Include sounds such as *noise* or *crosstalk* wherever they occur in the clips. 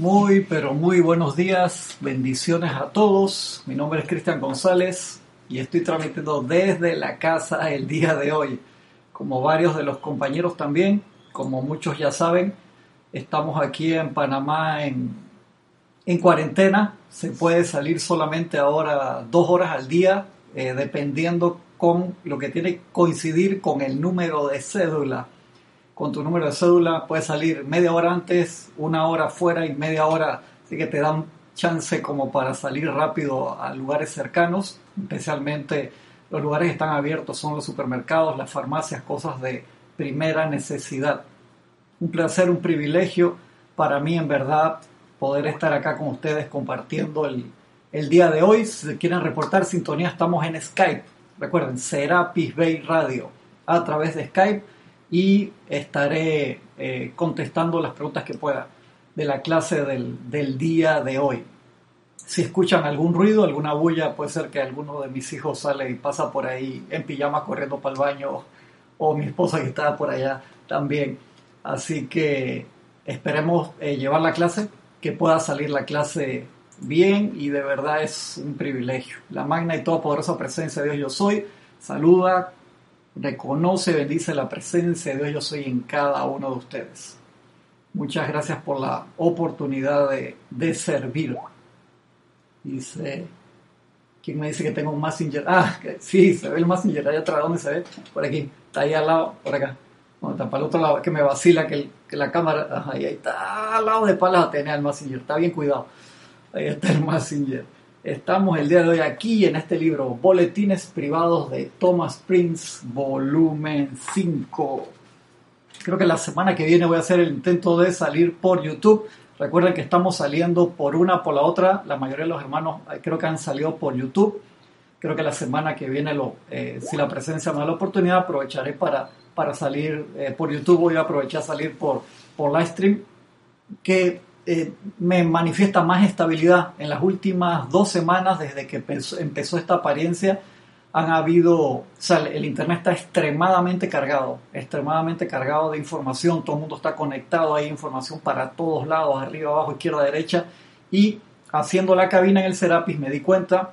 Muy, pero muy buenos días, bendiciones a todos. Mi nombre es Cristian González y estoy transmitiendo desde la casa el día de hoy. Como varios de los compañeros también, como muchos ya saben, estamos aquí en Panamá en, en cuarentena. Se puede salir solamente ahora dos horas al día, eh, dependiendo con lo que tiene coincidir con el número de cédula con tu número de cédula, puedes salir media hora antes, una hora fuera y media hora, así que te dan chance como para salir rápido a lugares cercanos, especialmente los lugares que están abiertos son los supermercados, las farmacias, cosas de primera necesidad. Un placer, un privilegio para mí en verdad poder estar acá con ustedes compartiendo el, el día de hoy. Si quieren reportar sintonía, estamos en Skype. Recuerden, Serapis Bay Radio a través de Skype y estaré eh, contestando las preguntas que pueda de la clase del, del, día de hoy. Si escuchan algún ruido, alguna bulla, puede ser que alguno de mis hijos sale y pasa por ahí en pijama corriendo para el baño o mi esposa que está por allá también. Así que esperemos eh, llevar la clase, que pueda salir la clase bien y de verdad es un privilegio. La magna y todopoderosa presencia de Dios yo soy. Saluda, reconoce, bendice la presencia de Dios, yo soy en cada uno de ustedes. Muchas gracias por la oportunidad de, de servir. Dice, ¿quién me dice que tengo un Messenger? Ah, sí, se ve el Messenger allá atrás, ¿dónde se ve? Por aquí, está ahí al lado, por acá. Bueno, está para el otro lado, que me vacila que, que la cámara, ahí, ahí está al lado de Palas tener el Messenger, está bien cuidado. Ahí está el Messenger. Estamos el día de hoy aquí en este libro, Boletines Privados de Thomas Prince, volumen 5. Creo que la semana que viene voy a hacer el intento de salir por YouTube. Recuerden que estamos saliendo por una por la otra. La mayoría de los hermanos eh, creo que han salido por YouTube. Creo que la semana que viene, lo, eh, si la presencia me da la oportunidad, aprovecharé para, para salir eh, por YouTube. Voy a aprovechar salir por, por Livestream. Que eh, me manifiesta más estabilidad. En las últimas dos semanas, desde que empezó, esta apariencia, han habido, el Internet está extremadamente cargado, extremadamente cargado de información, todo el mundo está conectado, hay información para todos lados, arriba, abajo, izquierda, derecha, y haciendo la cabina en el Serapis me di cuenta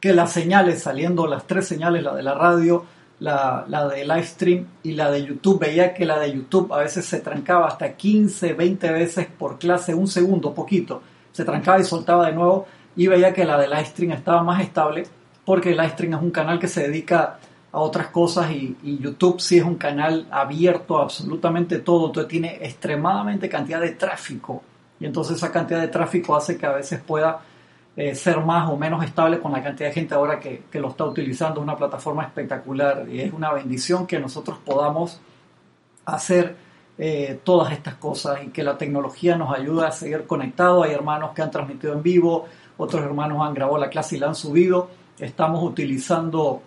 que las señales, saliendo las tres señales, la de la radio, la, de live stream y la de YouTube. Veía que la de YouTube a veces se trancaba hasta 15, 20 veces por clase, un segundo, poquito. Se trancaba y soltaba de nuevo y veía que la de live stream estaba más estable porque live stream es un canal que se dedica a otras cosas y, y, YouTube sí es un canal abierto a absolutamente todo, entonces tiene extremadamente cantidad de tráfico y entonces esa cantidad de tráfico hace que a veces pueda eh, ser más o menos estable con la cantidad de gente ahora que, que, lo está utilizando. una plataforma espectacular y es una bendición que nosotros podamos hacer eh, todas estas cosas y que la tecnología nos ayude a seguir conectados. Hay hermanos que han transmitido en vivo, otros hermanos han grabado la clase y la han subido. Estamos utilizando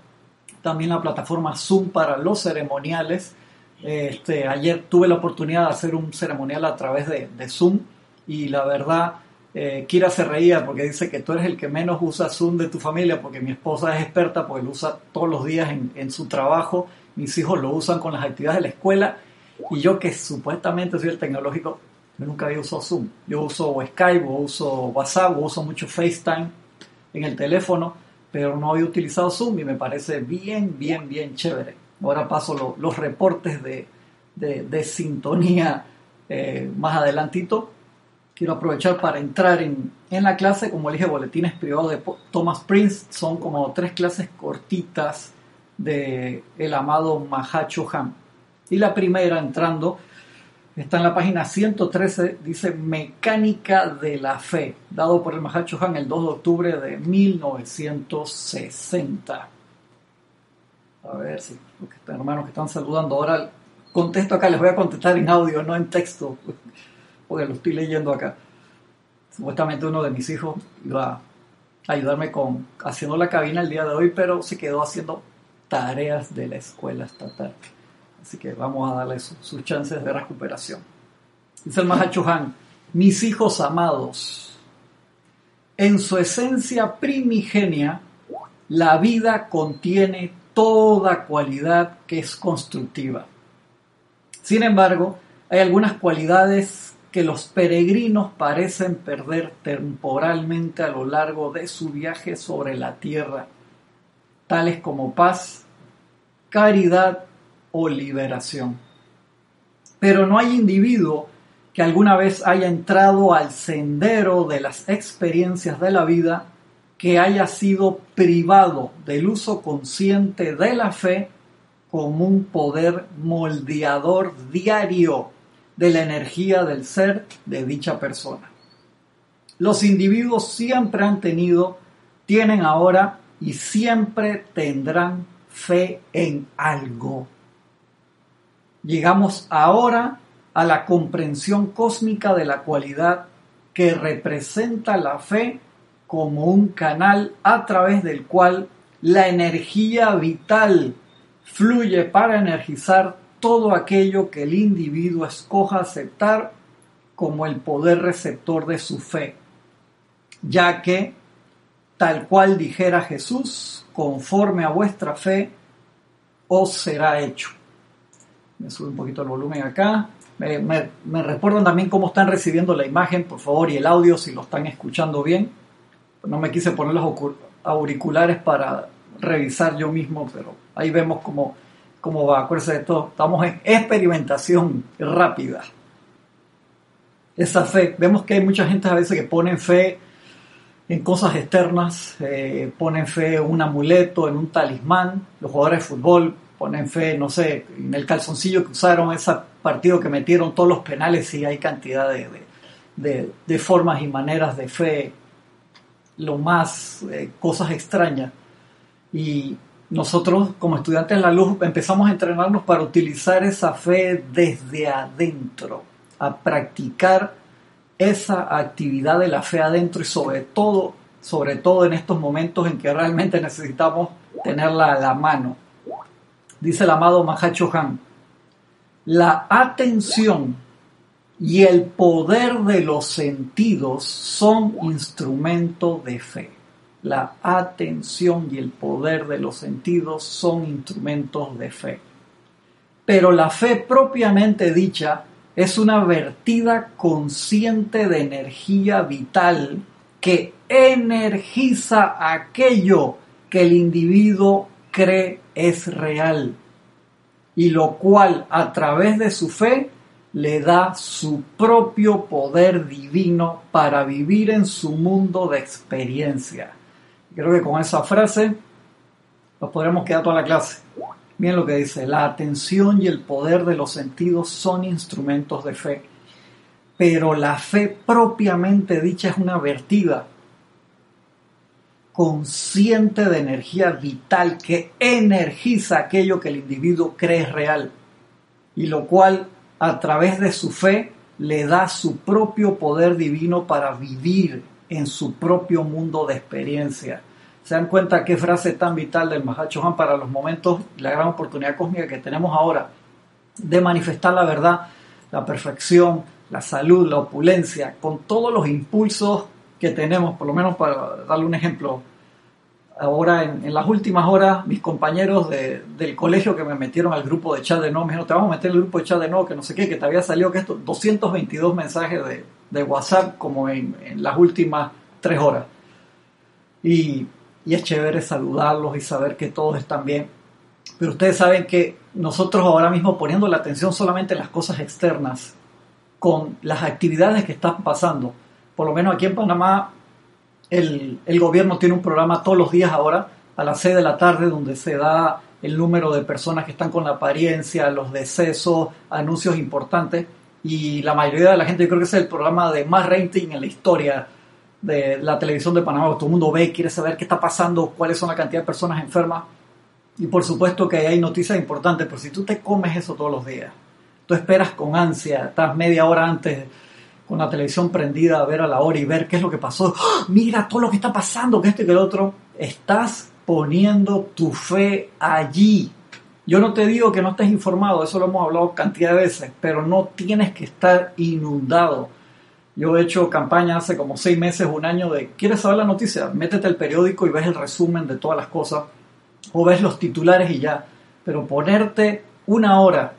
también la plataforma Zoom para los ceremoniales. Este, ayer tuve la oportunidad de hacer un ceremonial a través de, de Zoom y la verdad eh, Kira se reía porque dice que tú eres el que menos usa Zoom de tu familia porque mi esposa es experta porque lo usa todos los días en, su trabajo, mis hijos lo usan con las actividades de la escuela y yo que supuestamente soy el tecnológico, yo nunca había usado Zoom. Yo uso Skype, uso WhatsApp, uso mucho FaceTime en el teléfono, pero no había utilizado Zoom y me parece bien, bien, bien chévere. Ahora paso los reportes de, de, sintonía eh, más adelantito quiero aprovechar para entrar en, en la clase, como dije, boletines privados de Thomas Prince, son como tres clases cortitas de el amado Mahacho Han. Y la primera, entrando, está en la página 113, dice Mecánica de la Fe, dado por el Mahacho Han el 2 de octubre de 1960. A ver si, porque hermanos que están saludando ahora, contesto acá, les voy a contestar en audio, no en texto porque lo estoy leyendo acá. Supuestamente uno de mis hijos iba a ayudarme con haciendo la cabina el día de hoy, pero se quedó haciendo tareas de la escuela estatal. Así que vamos a darle sus chances de recuperación. Dice el Mahachuhan, mis hijos amados, en su esencia primigenia, la vida contiene toda cualidad que es constructiva. Sin embargo, hay algunas cualidades que los peregrinos parecen perder temporalmente a lo largo de su viaje sobre la tierra, tales como paz, caridad o liberación. Pero no hay individuo que alguna vez haya entrado al sendero de las experiencias de la vida que haya sido privado del uso consciente de la fe como un poder moldeador diario de la energía del ser de dicha persona. Los individuos siempre han tenido, tienen ahora y siempre tendrán fe en algo. Llegamos ahora a la comprensión cósmica de la cualidad que representa la fe como un canal a través del cual la energía vital fluye para energizar todo aquello que el individuo escoja aceptar como el poder receptor de su fe, ya que, tal cual dijera Jesús, conforme a vuestra fe, os será hecho. Me sube un poquito el volumen acá. Me, recuerdan también cómo están recibiendo la imagen, por favor, y el audio si lo están escuchando bien. No me quise poner los auriculares para revisar yo mismo, pero ahí vemos cómo cómo va. Acuérdense de todo, estamos en experimentación rápida. Esa fe, vemos que hay mucha gente a veces que ponen fe en cosas externas, eh, ponen fe en un amuleto, en un talismán, los jugadores de fútbol ponen fe, no sé, en el calzoncillo que usaron, ese partido que metieron todos los penales y hay cantidad de, de, formas y maneras de fe, lo más eh, cosas extrañas. Y nosotros como estudiantes de la luz empezamos a entrenarnos para utilizar esa fe desde adentro, a practicar esa actividad de la fe adentro y sobre todo, sobre todo en estos momentos en que realmente necesitamos tenerla a la mano. Dice el amado Mahacho Han, la atención y el poder de los sentidos son instrumentos de fe la atención y el poder de los sentidos son instrumentos de fe. Pero la fe propiamente dicha es una vertida consciente de energía vital que energiza aquello que el individuo cree es real y lo cual a través de su fe le da su propio poder divino para vivir en su mundo de experiencia. Creo que con esa frase nos podremos quedar toda la clase. Miren lo que dice, la atención y el poder de los sentidos son instrumentos de fe, pero la fe propiamente dicha es una vertida consciente de energía vital que energiza aquello que el individuo cree real y lo cual a través de su fe le da su propio poder divino para vivir en su propio mundo de experiencia. Se dan cuenta qué frase tan vital del Mahacho Han para los momentos, la gran oportunidad cósmica que tenemos ahora de manifestar la verdad, la perfección, la salud, la opulencia, con todos los impulsos que tenemos, por lo menos para darle un ejemplo. Ahora, en, las últimas horas, mis compañeros del colegio que me metieron al grupo de chat de no, me dijeron, te vamos a meter en el grupo de chat de no, que no sé qué, que te había salido que esto, 222 mensajes de, WhatsApp como en, en las últimas tres horas. Y y es chévere saludarlos y saber que todos están bien. Pero ustedes saben que nosotros ahora mismo poniendo la atención solamente en las cosas externas, con las actividades que están pasando, por lo menos aquí en Panamá, el, gobierno tiene un programa todos los días ahora a las 6 de la tarde donde se da el número de personas que están con la apariencia, los decesos, anuncios importantes y la mayoría de la gente, yo creo que es el programa de más rating en la historia de la televisión de Panamá, todo el mundo ve, quiere saber qué está pasando, cuáles son la cantidad de personas enfermas. Y por supuesto que hay noticias importantes, pero si tú te comes eso todos los días, tú esperas con ansia, estás media hora antes con la televisión prendida a ver a la hora y ver qué es lo que pasó. ¡Ah! Mira todo lo que está pasando, que esto y que el otro. Estás poniendo tu fe allí. Yo no te digo que no estés informado, eso lo hemos hablado cantidad de veces, pero no tienes que estar inundado yo he hecho campaña hace como seis meses, un año de, ¿quieres saber la noticia? Métete el periódico y ves el resumen de todas las cosas, o ves los titulares y ya. Pero ponerte una hora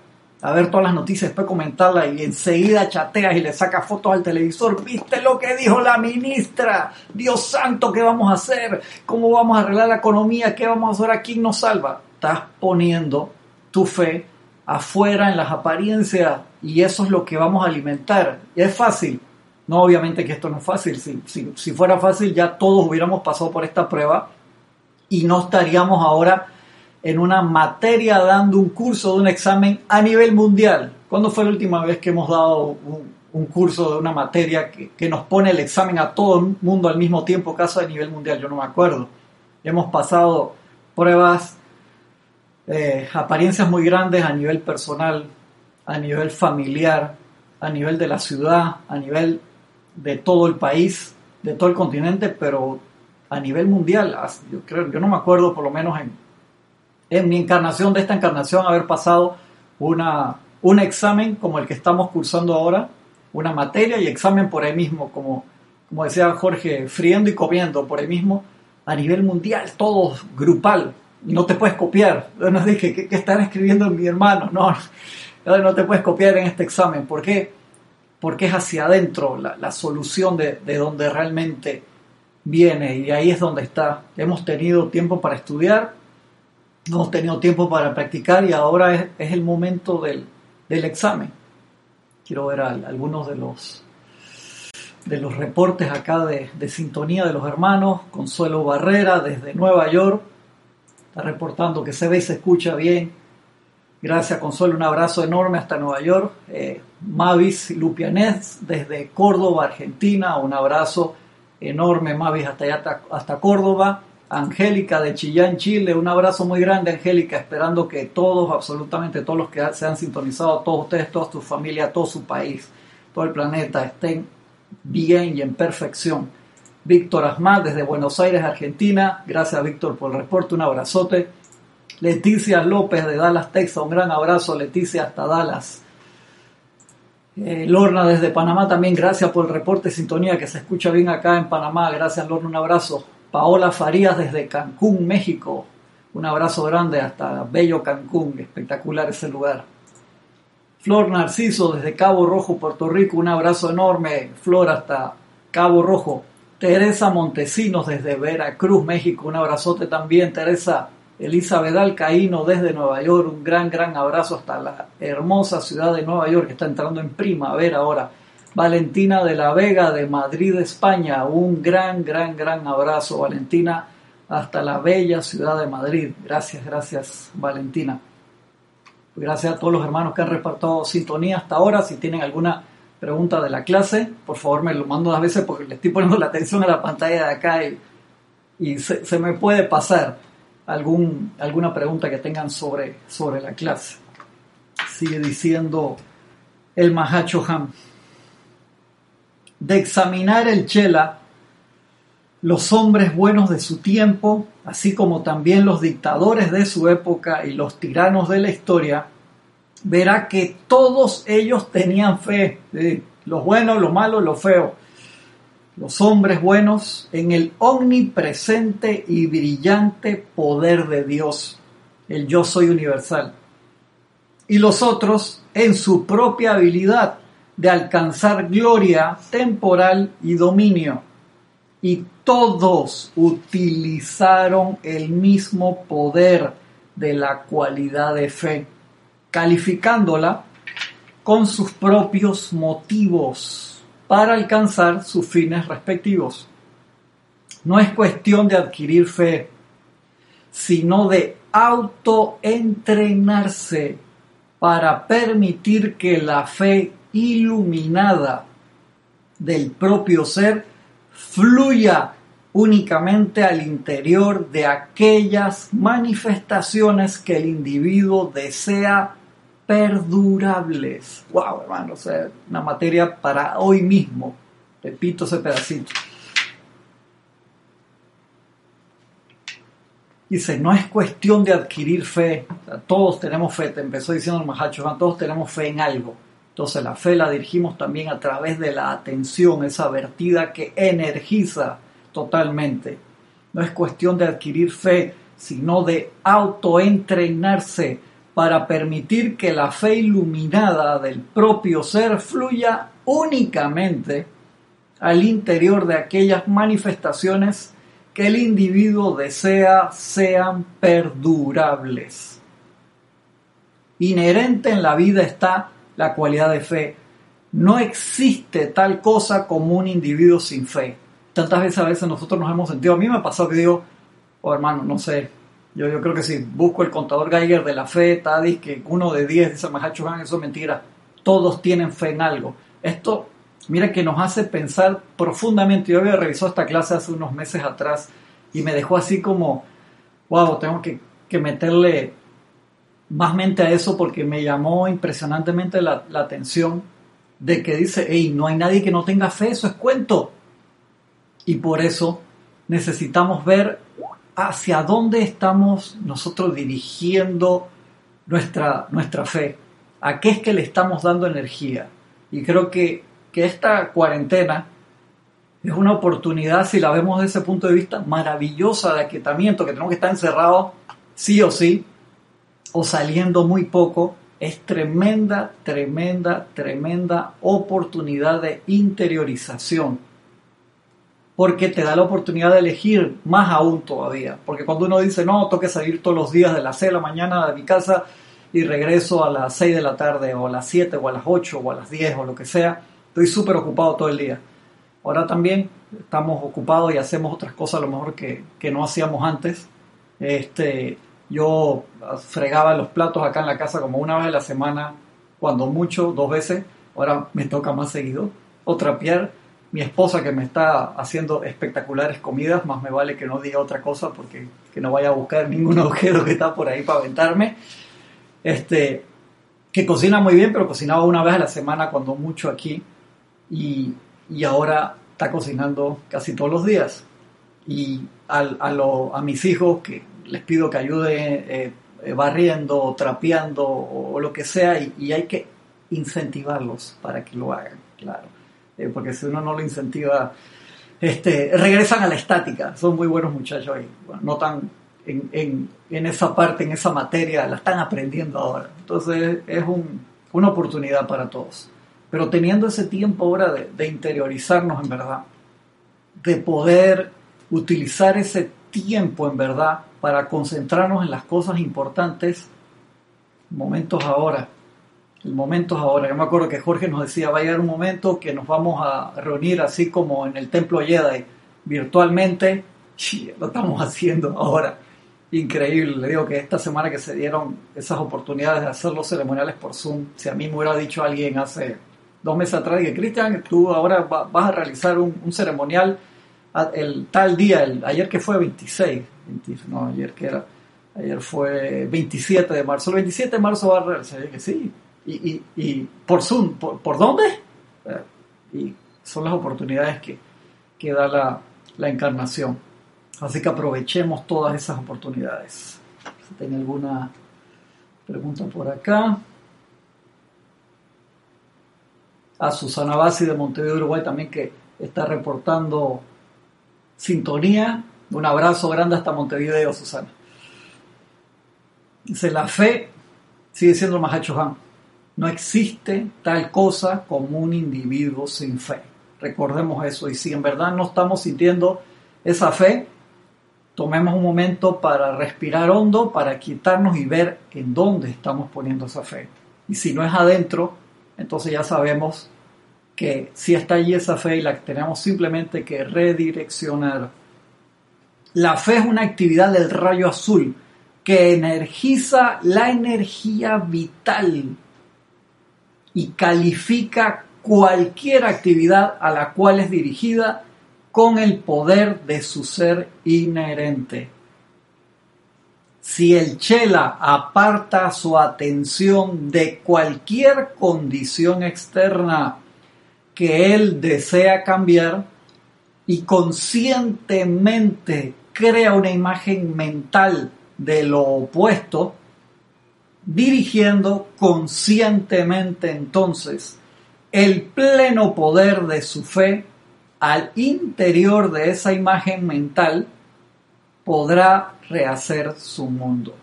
a ver todas las noticias, después comentarlas y enseguida chateas y le sacas fotos al televisor. ¿Viste lo que dijo la ministra? Dios santo, ¿qué vamos a hacer? ¿Cómo vamos a arreglar la economía? ¿Qué vamos a hacer? ¿A quién nos salva? Estás poniendo tu fe afuera en las apariencias y eso es lo que vamos a alimentar. Es fácil. No, obviamente que esto no es fácil. Si, si, si fuera fácil ya todos hubiéramos pasado por esta prueba y no estaríamos ahora en una materia dando un curso de un examen a nivel mundial. ¿Cuándo fue la última vez que hemos dado un, curso de una materia que, nos pone el examen a todo el mundo al mismo tiempo, caso a nivel mundial? Yo no me acuerdo. Hemos pasado pruebas, eh, apariencias muy grandes a nivel personal, a nivel familiar, a nivel de la ciudad, a nivel de todo el país, de todo el continente, pero a nivel mundial, yo creo, yo no me acuerdo por lo menos en en mi encarnación de esta encarnación haber pasado una, un examen como el que estamos cursando ahora, una materia y examen por ahí mismo, como, como decía Jorge, friendo y comiendo por ahí mismo, a nivel mundial, todo grupal. No te puedes copiar. Yo no dije, ¿qué, están escribiendo mi hermano? No, no te puedes copiar en este examen. ¿Por qué? Porque es hacia adentro la, la solución de, de donde realmente viene y ahí es donde está. Hemos tenido tiempo para estudiar, no hemos tenido tiempo para practicar y ahora es, el momento del, examen. Quiero ver algunos de los, de los reportes acá de, de, sintonía de los hermanos. Consuelo Barrera desde Nueva York está reportando que se ve y se escucha bien. Gracias Consuelo, un abrazo enorme hasta Nueva York. Eh, Mavis Lupianez desde Córdoba, Argentina, un abrazo enorme Mavis hasta allá, hasta Córdoba. Angélica de Chillán, Chile. Un abrazo muy grande, Angélica, esperando que todos, absolutamente todos los que se han sintonizado, todos ustedes, toda tu familia, todo su país, todo el planeta, estén bien y en perfección. Víctor Asmal desde Buenos Aires, Argentina. Gracias, Víctor, por el reporte. Un abrazote. Leticia López de Dallas, Texas. Un gran abrazo, Leticia, hasta Dallas. Eh, Lorna desde Panamá también, gracias por el reporte sintonía que se escucha bien acá en Panamá. Gracias, Lorna, un abrazo. Paola Farías desde Cancún, México. Un abrazo grande hasta bello Cancún, espectacular ese lugar. Flor Narciso desde Cabo Rojo, Puerto Rico, un abrazo enorme. Flor hasta Cabo Rojo. Teresa Montesinos desde Veracruz, México, un abrazote también. Teresa Elizabeth Alcaíno desde Nueva York, un gran, gran abrazo hasta la hermosa ciudad de Nueva York que está entrando en primavera ahora. Valentina de la Vega de Madrid, España. Un gran, gran, gran abrazo, Valentina, hasta la bella ciudad de Madrid. Gracias, gracias, Valentina. Gracias a todos los hermanos que han repartido sintonía hasta ahora. Si tienen alguna pregunta de la clase, por favor me lo mando a veces porque le estoy poniendo la atención a la pantalla de acá y, se, se, me puede pasar algún, alguna pregunta que tengan sobre, sobre la clase. Sigue diciendo el Mahacho Ham de examinar el Chela, los hombres buenos de su tiempo, así como también los dictadores de su época y los tiranos de la historia, verá que todos ellos tenían fe, los buenos, los malos, los feos, los hombres buenos en el omnipresente y brillante poder de Dios, el yo soy universal, y los otros en su propia habilidad de alcanzar gloria temporal y dominio. Y todos utilizaron el mismo poder de la cualidad de fe, calificándola con sus propios motivos para alcanzar sus fines respectivos. No es cuestión de adquirir fe, sino de autoentrenarse para permitir que la fe iluminada del propio ser fluya únicamente al interior de aquellas manifestaciones que el individuo desea perdurables. Wow, hermano, o una materia para hoy mismo. Repito ese pedacito. Dice, no es cuestión de adquirir fe. todos tenemos fe, te empezó diciendo el Mahacho, todos tenemos fe en algo. Entonces la fe la dirigimos también a través de la atención, esa vertida que energiza totalmente. No es cuestión de adquirir fe, sino de autoentrenarse para permitir que la fe iluminada del propio ser fluya únicamente al interior de aquellas manifestaciones que el individuo desea sean perdurables. Inherente en la vida está la cualidad de fe. No existe tal cosa como un individuo sin fe. Tantas veces a veces nosotros nos hemos sentido, a mí me pasado que digo, oh hermano, no sé, yo, yo creo que si busco el contador Geiger de la fe, Tadis, que uno de diez dice Mahacho eso es mentira. Todos tienen fe en algo. Esto, mira que nos hace pensar profundamente. Yo había revisado esta clase hace unos meses atrás y me dejó así como, wow, tengo que, que meterle más mente a eso porque me llamó impresionantemente la, la atención de que dice, hey, no hay nadie que no tenga fe, eso es cuento. Y por eso necesitamos ver hacia dónde estamos nosotros dirigiendo nuestra, nuestra fe, a qué es que le estamos dando energía. Y creo que, que esta cuarentena es una oportunidad, si la vemos desde ese punto de vista, maravillosa de aquietamiento, que tenemos que estar encerrados sí o sí, o saliendo muy poco, es tremenda, tremenda, tremenda oportunidad de interiorización porque te da la oportunidad de elegir más aún todavía. Porque cuando uno dice, no, tengo que salir todos los días de las 6 de la mañana de mi casa y regreso a las 6 de la tarde o a las 7 o a las 8 o a las 10 o lo que sea, estoy súper ocupado todo el día. Ahora también estamos ocupados y hacemos otras cosas a lo mejor que, que no hacíamos antes. Este, yo fregaba los platos acá en la casa como una vez a la semana, cuando mucho, dos veces. Ahora me toca más seguido. O trapear mi esposa que me está haciendo espectaculares comidas, más me vale que no diga otra cosa porque que no vaya a buscar ningún *laughs* objeto que está por ahí para aventarme. Este, que cocina muy bien, pero cocinaba una vez a la semana cuando mucho aquí y, y ahora está cocinando casi todos los días. Y a, a, a mis hijos que les pido que ayuden eh, eh, barriendo, trapeando o, lo que sea y, y hay que incentivarlos para que lo hagan, claro eh, porque si uno no lo incentiva, este, regresan a la estática. Son muy buenos muchachos ahí. no tan en, en, esa parte, en esa materia, la están aprendiendo ahora. Entonces es un, una oportunidad para todos. Pero teniendo ese tiempo ahora de, de interiorizarnos en verdad, de poder utilizar ese tiempo en verdad para concentrarnos en las cosas importantes, momentos ahora el momento ahora. Yo me acuerdo que Jorge nos decía, va a llegar un momento que nos vamos a reunir así como en el templo Jedi, virtualmente. Sí, lo estamos haciendo ahora. Increíble. Le digo que esta semana que se dieron esas oportunidades de hacer los ceremoniales por Zoom, si a mí me hubiera dicho alguien hace dos meses atrás, que Cristian, tú ahora vas a realizar un, ceremonial el tal día, el, ayer que fue 26, no, ayer que era, ayer fue 27 de marzo, el 27 de marzo va a realizar, sí, y, y, por Zoom, ¿por, dónde? Eh, y son las oportunidades que, que da la, la, encarnación. Así que aprovechemos todas esas oportunidades. Si tiene alguna pregunta por acá. A Susana Bassi de Montevideo, Uruguay, también que está reportando sintonía. Un abrazo grande hasta Montevideo, Susana. Dice, la fe sigue siendo el Mahacho. No existe tal cosa como un individuo sin fe. Recordemos eso. Y si en verdad no estamos sintiendo esa fe, tomemos un momento para respirar hondo, para quitarnos y ver en dónde estamos poniendo esa fe. Y si no es adentro, entonces ya sabemos que si está allí esa fe y la tenemos simplemente que redireccionar. La fe es una actividad del rayo azul que energiza la energía vital y califica cualquier actividad a la cual es dirigida con el poder de su ser inherente. Si el chela aparta su atención de cualquier condición externa que él desea cambiar y conscientemente crea una imagen mental de lo opuesto, dirigiendo conscientemente entonces el pleno poder de su fe al interior de esa imagen mental, podrá rehacer su mundo.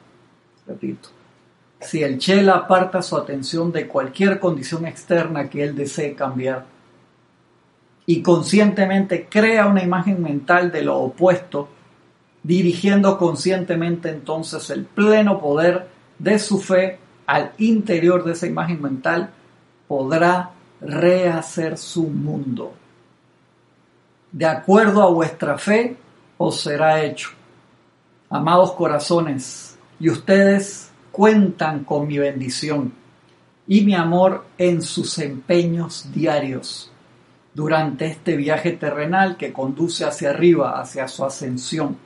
Repito, si el Chela aparta su atención de cualquier condición externa que él desee cambiar y conscientemente crea una imagen mental de lo opuesto, dirigiendo conscientemente entonces el pleno poder de su fe al interior de esa imagen mental, podrá rehacer su mundo. De acuerdo a vuestra fe os será hecho. Amados corazones, y ustedes cuentan con mi bendición y mi amor en sus empeños diarios durante este viaje terrenal que conduce hacia arriba, hacia su ascensión.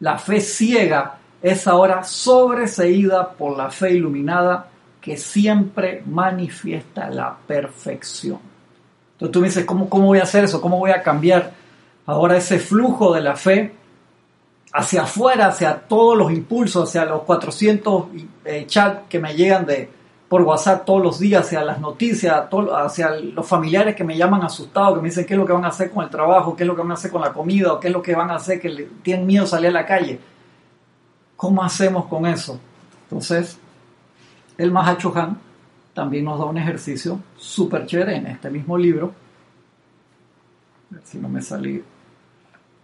La fe ciega es ahora sobreseída por la fe iluminada que siempre manifiesta la perfección. Entonces tú me dices, ¿cómo, ¿cómo voy a hacer eso? ¿Cómo voy a cambiar ahora ese flujo de la fe hacia afuera, hacia todos los impulsos, hacia los 400 eh, chats que me llegan de, por WhatsApp todos los días, hacia las noticias, hacia los familiares que me llaman asustados, que me dicen qué es lo que van a hacer con el trabajo, qué es lo que van a hacer con la comida, o qué es lo que van a hacer, que tienen miedo de salir a la calle. ¿Cómo hacemos con eso? Entonces, el Mahacho Han también nos da un ejercicio súper chévere en este mismo libro. A ver si no me salí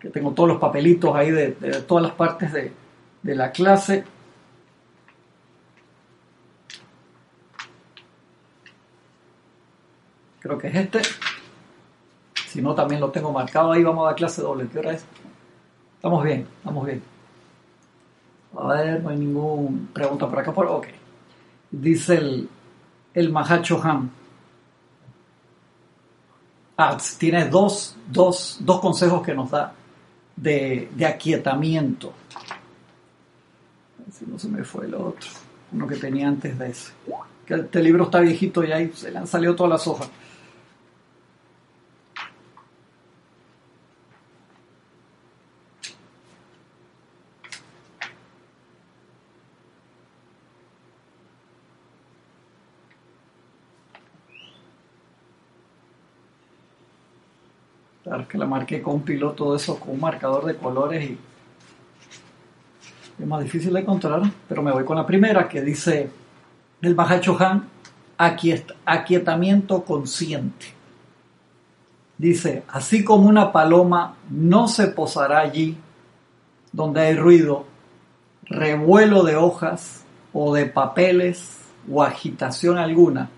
que tengo todos los papelitos ahí de, todas las partes de, de la clase. Creo que es este. Si no, también lo tengo marcado ahí. Vamos a dar clase doble. ¿Qué hora es? Estamos bien, estamos bien. A ver, no hay ninguna pregunta por acá. Por, ok. Dice el, el Mahacho Ham. Ah, tiene dos, dos, dos consejos que nos da de, aquietamiento. Si no se me fue el otro, uno que tenía antes de ese. Que este libro está viejito y ahí se le han salido todas las hojas. Que la marqué con un piloto de eso, con un marcador de colores y es más difícil de encontrar, pero me voy con la primera que dice el Mahacho Han, aquietamiento consciente. Dice, así como una paloma no se posará allí donde hay ruido, revuelo de hojas o de papeles o agitación alguna,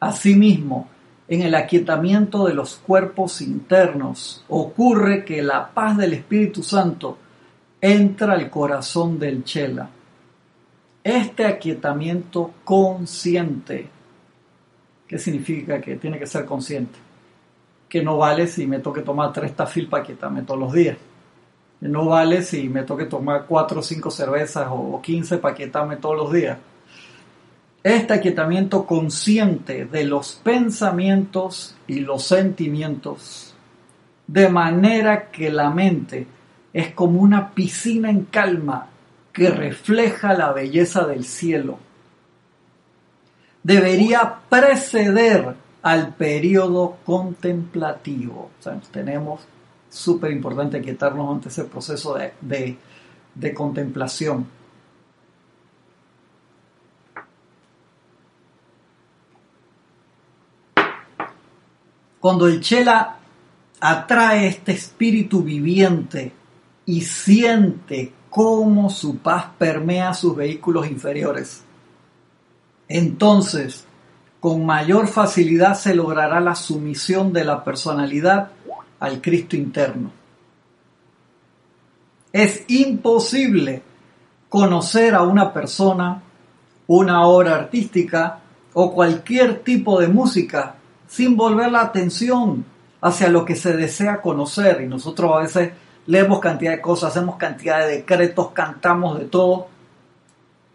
asimismo, en el aquietamiento de los cuerpos internos ocurre que la paz del Espíritu Santo entra al corazón del chela. Este aquietamiento consciente, ¿qué significa que tiene que ser consciente? Que no vale si me toque tomar tres tafil para quietarme todos los días. No vale si me toque tomar cuatro o cinco cervezas o quince para quietarme todos los días este aquietamiento consciente de los pensamientos y los sentimientos, de manera que la mente es como una piscina en calma que refleja la belleza del cielo. Debería preceder al periodo contemplativo. Tenemos súper importante quietarnos ante ese proceso de contemplación. Cuando el Chela atrae este espíritu viviente y siente cómo su paz permea sus vehículos inferiores, entonces con mayor facilidad se logrará la sumisión de la personalidad al Cristo interno. Es imposible conocer a una persona, una obra artística o cualquier tipo de música sin volver la atención hacia lo que se desea conocer. Y nosotros a veces leemos cantidad de cosas, hacemos cantidad de decretos, cantamos de todo,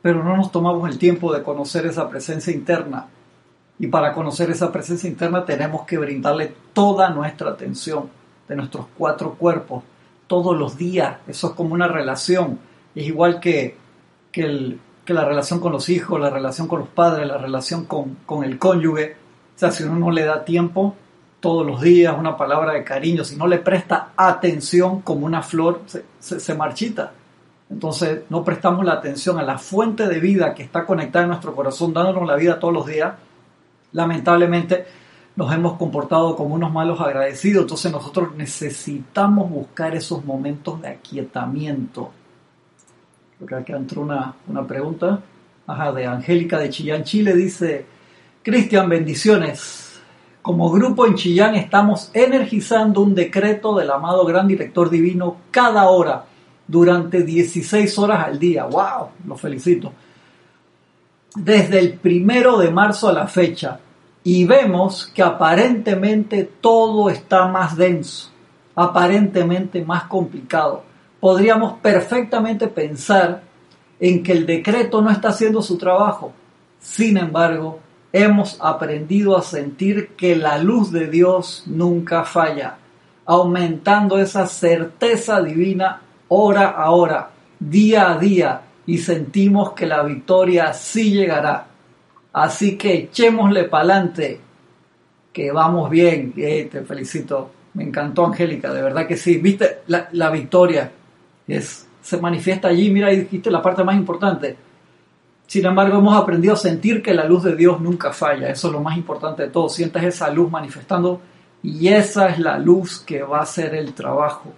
pero no nos tomamos el tiempo de conocer esa presencia interna. Y para conocer esa presencia interna tenemos que brindarle toda nuestra atención de nuestros cuatro cuerpos, todos los días. Eso es como una relación. Es igual que, que, la relación con los hijos, la relación con los padres, la relación con, con el cónyuge o sea, si uno no le da tiempo todos los días, una palabra de cariño, si no le presta atención como una flor, se, marchita. entonces no prestamos la atención a la fuente de vida que está conectada en nuestro corazón, dándonos la vida todos los días, lamentablemente nos hemos comportado como unos malos agradecidos. Entonces nosotros necesitamos buscar esos momentos de aquietamiento. Creo que aquí entró una, una pregunta Ajá, de Angélica de Chillán, Chile. Dice, Cristian, bendiciones. Como grupo en Chillán estamos energizando un decreto del amado gran director divino cada hora durante 16 horas al día. ¡Wow! Lo felicito. Desde el primero de marzo a la fecha. Y vemos que aparentemente todo está más denso, aparentemente más complicado. Podríamos perfectamente pensar en que el decreto no está haciendo su trabajo. Sin embargo, hemos aprendido a sentir que la luz de Dios nunca falla, aumentando esa certeza divina hora a hora, día a día, y sentimos que la victoria sí llegará. Así que echémosle para adelante, que vamos bien. te felicito. Me encantó, Angélica, de verdad que sí. Viste, la, victoria es, se manifiesta allí. Mira, ahí dijiste la parte más importante. Sin embargo, hemos aprendido a sentir que la luz de Dios nunca falla. Eso es lo más importante de todo. Sientas esa luz manifestando y esa es la luz que va a hacer el trabajo.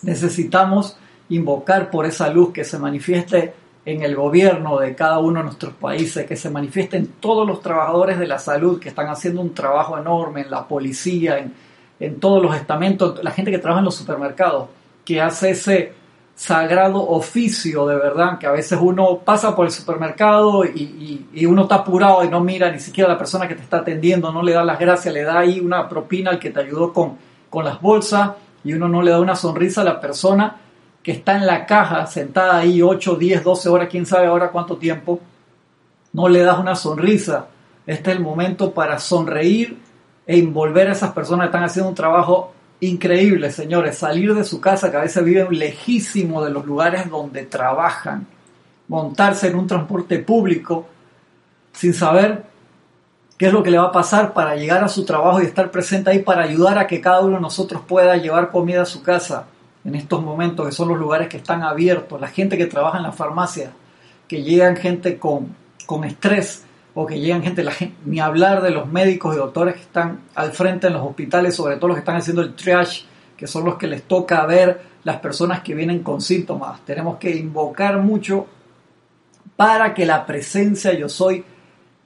Necesitamos invocar por esa luz que se manifieste en el gobierno de cada uno de nuestros países, que se manifieste en todos los trabajadores de la salud que están haciendo un trabajo enorme, en la policía, en, en todos los estamentos, la gente que trabaja en los supermercados, que hace ese sagrado oficio de verdad, que a veces uno pasa por el supermercado y, y, uno está apurado y no mira ni siquiera a la persona que te está atendiendo, no le da las gracias, le da ahí una propina al que te ayudó con, con las bolsas y uno no le da una sonrisa a la persona que está en la caja, sentada ahí 8, 10, 12 horas, quién sabe ahora cuánto tiempo, no le das una sonrisa. Este es el momento para sonreír e envolver a esas personas que están haciendo un trabajo increíble, señores. Salir de su casa, que a veces viven lejísimo de los lugares donde trabajan, montarse en un transporte público sin saber qué es lo que le va a pasar para llegar a su trabajo y estar presente ahí para ayudar a que cada uno de nosotros pueda llevar comida a su casa en estos momentos, que son los lugares que están abiertos, la gente que trabaja en la farmacia, que llegan gente con, con estrés o que llegan gente, la gente, ni hablar de los médicos y doctores que están al frente en los hospitales, sobre todo los que están haciendo el triage, que son los que les toca ver las personas que vienen con síntomas. Tenemos que invocar mucho para que la presencia yo soy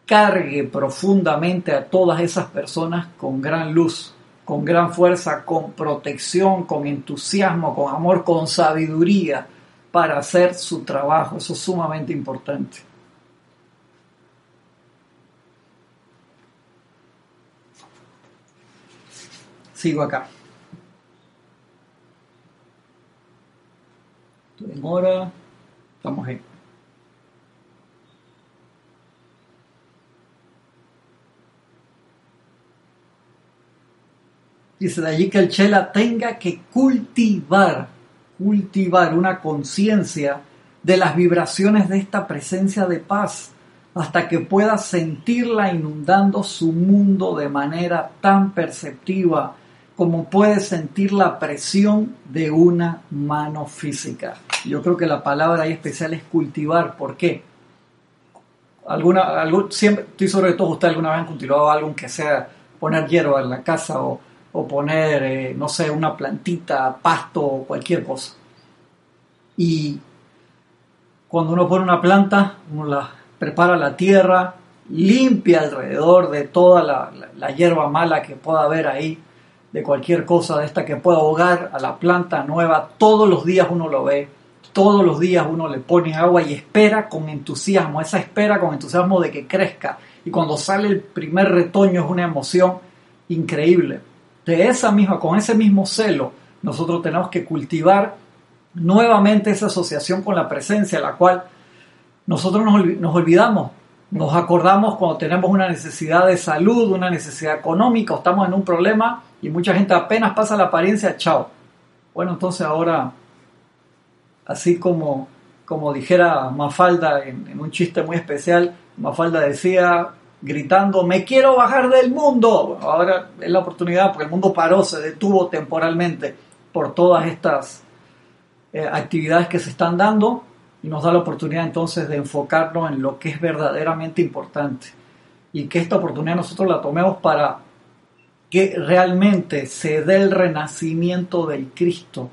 cargue profundamente a todas esas personas con gran luz, con gran fuerza, con protección, con entusiasmo, con amor, con sabiduría para hacer su trabajo. Eso es sumamente importante. Sigo acá. Demora. Estamos en Dice de allí que el Chela tenga que cultivar, cultivar una conciencia de las vibraciones de esta presencia de paz hasta que pueda sentirla inundando su mundo de manera tan perceptiva como puede sentir la presión de una mano física. Yo creo que la palabra ahí especial es cultivar. ¿Por qué? Alguna, siempre, estoy sobre todo usted alguna vez han cultivado algo que sea poner hierba en la casa o, o poner, eh, no sé, una plantita, pasto o cualquier cosa. Y cuando uno pone una planta, uno la prepara la tierra, limpia alrededor de toda la, la, hierba mala que pueda haber ahí, de cualquier cosa de esta que pueda ahogar a la planta nueva. Todos los días uno lo ve, todos los días uno le pone agua y espera con entusiasmo, esa espera con entusiasmo de que crezca. Y cuando sale el primer retoño es una emoción increíble de esa misma, con ese mismo celo, nosotros tenemos que cultivar nuevamente esa asociación con la presencia, la cual nosotros nos, olvidamos, nos acordamos cuando tenemos una necesidad de salud, una necesidad económica, o estamos en un problema y mucha gente apenas pasa la apariencia, chao. Bueno, entonces ahora, así como, como dijera Mafalda en, un chiste muy especial, Mafalda decía, gritando, me quiero bajar del mundo. Ahora es la oportunidad porque el mundo paró, se detuvo temporalmente por todas estas eh, actividades que se están dando y nos da la oportunidad entonces de enfocarnos en lo que es verdaderamente importante y que esta oportunidad nosotros la tomemos para que realmente se dé el renacimiento del Cristo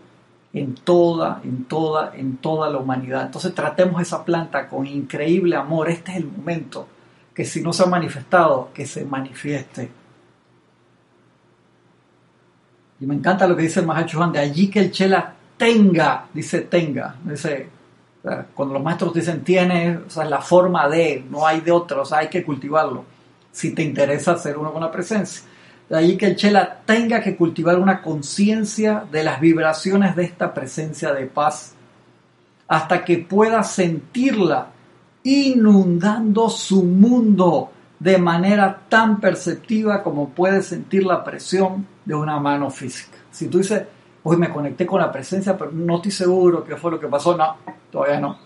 en toda, en toda, en toda la humanidad. Entonces tratemos esa planta con increíble amor. Este es el momento que si no se ha manifestado, que se manifieste. Y me encanta lo que dice el Mahacho de allí que el Chela tenga, dice tenga, dice, cuando los maestros dicen tiene, o sea, la forma de, no hay de otra, o sea, hay que cultivarlo, si te interesa ser uno con la presencia. De allí que el Chela tenga que cultivar una conciencia de las vibraciones de esta presencia de paz, hasta que pueda sentirla inundando su mundo de manera tan perceptiva como puede sentir la presión de una mano física. Si tú dices, hoy me conecté con la presencia, pero no estoy seguro qué fue lo que pasó, no, todavía no.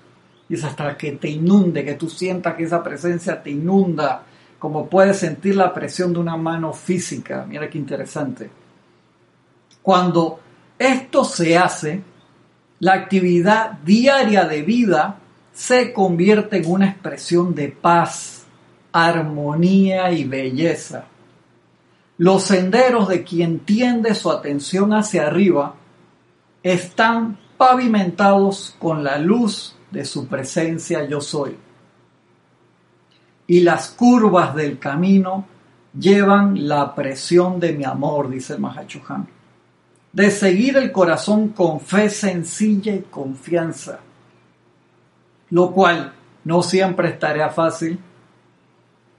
Y hasta que te inunde, que tú sientas que esa presencia te inunda, como puedes sentir la presión de una mano física. Mira qué interesante. Cuando esto se hace, la actividad diaria de vida se convierte en una expresión de paz, armonía y belleza. Los senderos de quien tiende su atención hacia arriba están pavimentados con la luz de su presencia yo soy y las curvas del camino llevan la presión de mi amor, dice el Mahachohan. De seguir el corazón con fe sencilla y confianza, lo cual no siempre es tarea fácil,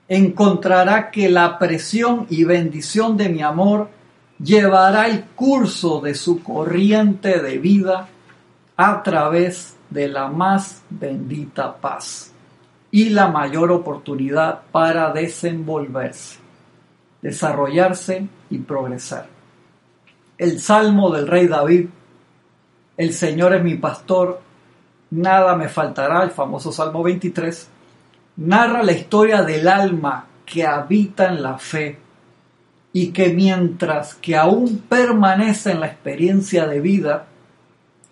encontrará que la presión y bendición de mi amor llevará el curso de su corriente de vida a través de la más bendita paz y la mayor oportunidad para desenvolverse, desarrollarse y progresar. El Salmo del Rey David, El Señor es mi pastor, nada me faltará, el famoso Salmo 23, narra la historia del alma que habita en la fe y que mientras que aún permanece en la experiencia de vida,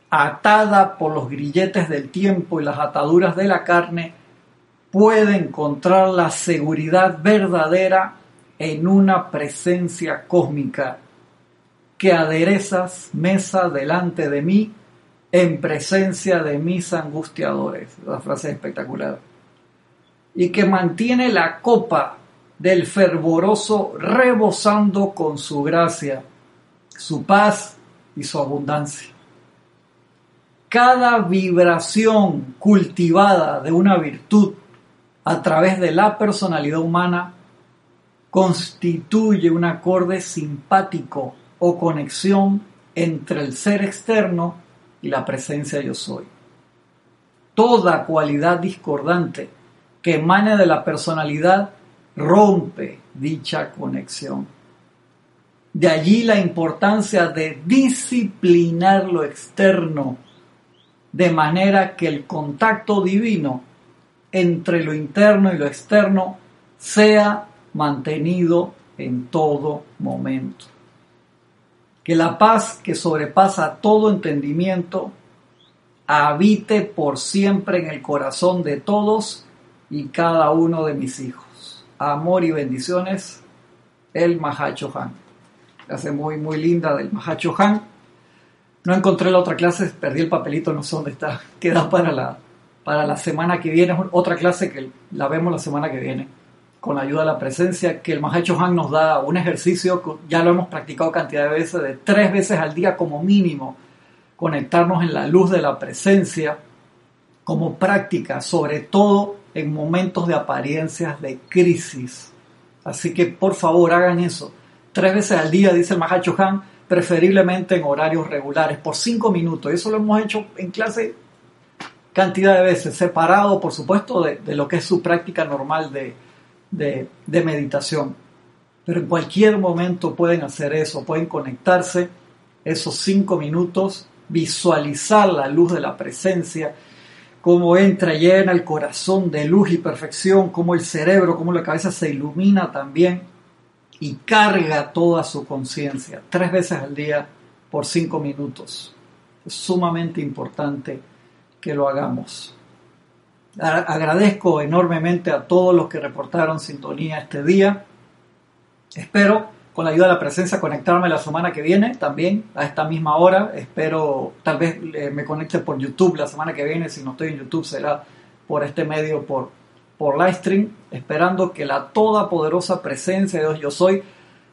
atada por los grilletes del tiempo y las ataduras de la carne, puede encontrar la seguridad verdadera en una presencia cósmica que aderezas mesa delante de mí en presencia de mis angustiadores. La frase es espectacular. Y que mantiene la copa del fervoroso rebosando con su gracia, su paz y su abundancia. Cada vibración cultivada de una virtud a través de la personalidad humana constituye un acorde simpático o conexión entre el ser externo y la presencia yo soy. Toda cualidad discordante que emane de la personalidad rompe dicha conexión. De allí la importancia de disciplinar lo externo, de manera que el contacto divino entre lo interno y lo externo sea mantenido en todo momento. Que la paz que sobrepasa todo entendimiento habite por siempre en el corazón de todos y cada uno de mis hijos. Amor y bendiciones, el Mahacho Han. Clase muy, muy linda del Mahacho Han. No encontré la otra clase, perdí el papelito, no sé dónde está. *laughs* Queda para la para la semana que viene, otra clase que la vemos la semana que viene, con la ayuda de la presencia, que el Mahacho Han nos da un ejercicio, ya lo hemos practicado cantidad de veces, de tres veces al día como mínimo, conectarnos en la luz de la presencia como práctica, sobre todo en momentos de apariencias de crisis. Así que por favor hagan eso. Tres veces al día, dice el Mahacho Han, preferiblemente en horarios regulares, por cinco minutos. Eso lo hemos hecho en clase cantidad de veces, separado por supuesto de, lo que es su práctica normal de, de, meditación. Pero en cualquier momento pueden hacer eso, pueden conectarse esos cinco minutos, visualizar la luz de la presencia, cómo entra y llena el corazón de luz y perfección, cómo el cerebro, cómo la cabeza se ilumina también y carga toda su conciencia, tres veces al día por cinco minutos. Es sumamente importante que lo hagamos. Agradezco enormemente a todos los que reportaron sintonía este día. Espero, con la ayuda de la presencia, conectarme la semana que viene también a esta misma hora. Espero, tal vez me conecte por YouTube la semana que viene. Si no estoy en YouTube, será por este medio, por, por Livestream. Esperando que la todopoderosa presencia de Dios Yo Soy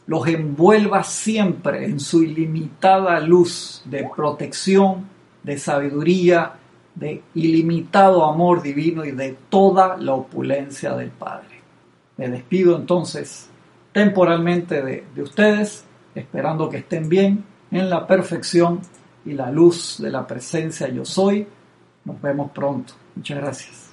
los envuelva siempre en su ilimitada luz de protección, de sabiduría, de ilimitado amor divino y de toda la opulencia del Padre. Me despido entonces temporalmente de, de ustedes, esperando que estén bien en la perfección y la luz de la presencia yo soy. Nos vemos pronto. Muchas gracias.